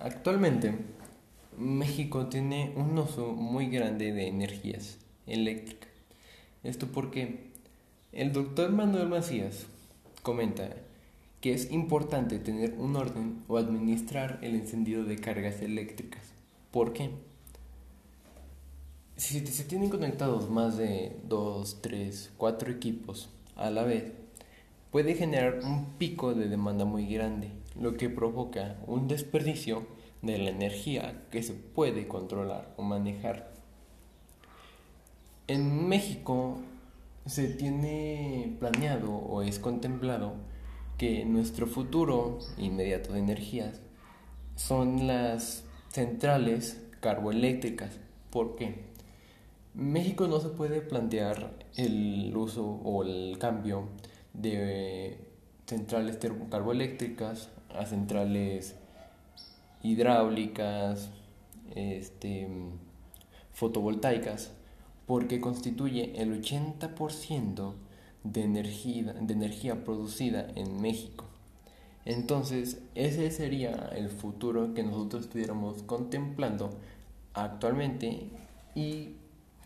Actualmente, México tiene un uso muy grande de energías eléctricas. Esto porque el doctor Manuel Macías comenta que es importante tener un orden o administrar el encendido de cargas eléctricas. ¿Por qué? Si se tienen conectados más de 2, 3, 4 equipos a la vez, puede generar un pico de demanda muy grande, lo que provoca un desperdicio de la energía que se puede controlar o manejar. En México se tiene planeado o es contemplado que nuestro futuro inmediato de energías son las centrales carboeléctricas. ¿Por qué? México no se puede plantear el uso o el cambio de centrales carboeléctricas a centrales hidráulicas, este, fotovoltaicas, porque constituye el 80% de energía, de energía producida en México. Entonces, ese sería el futuro que nosotros estuviéramos contemplando actualmente y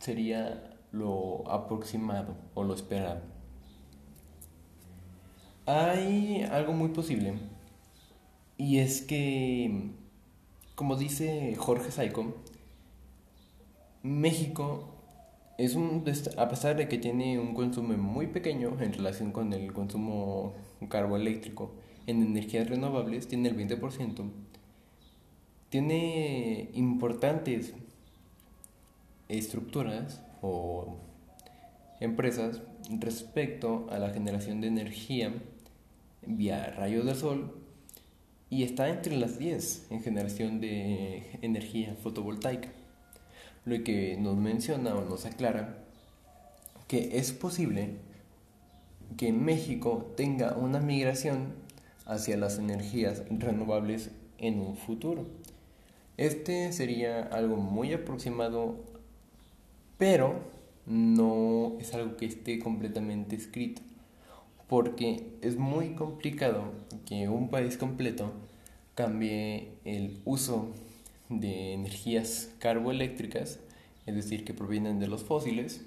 sería lo aproximado o lo esperado. Hay algo muy posible. Y es que, como dice Jorge Saico, México es un, a pesar de que tiene un consumo muy pequeño en relación con el consumo carboeléctrico en energías renovables, tiene el 20%, tiene importantes estructuras o empresas respecto a la generación de energía vía rayos de sol y está entre las 10 en generación de energía fotovoltaica, lo que nos menciona o nos aclara que es posible que México tenga una migración hacia las energías renovables en un futuro. Este sería algo muy aproximado pero no es algo que esté completamente escrito, porque es muy complicado que un país completo cambie el uso de energías carboeléctricas, es decir, que provienen de los fósiles,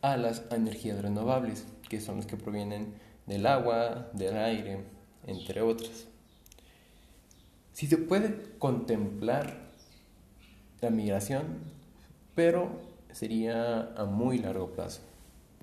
a las energías renovables, que son las que provienen del agua, del aire, entre otras. Si se puede contemplar la migración, pero sería a muy largo plazo.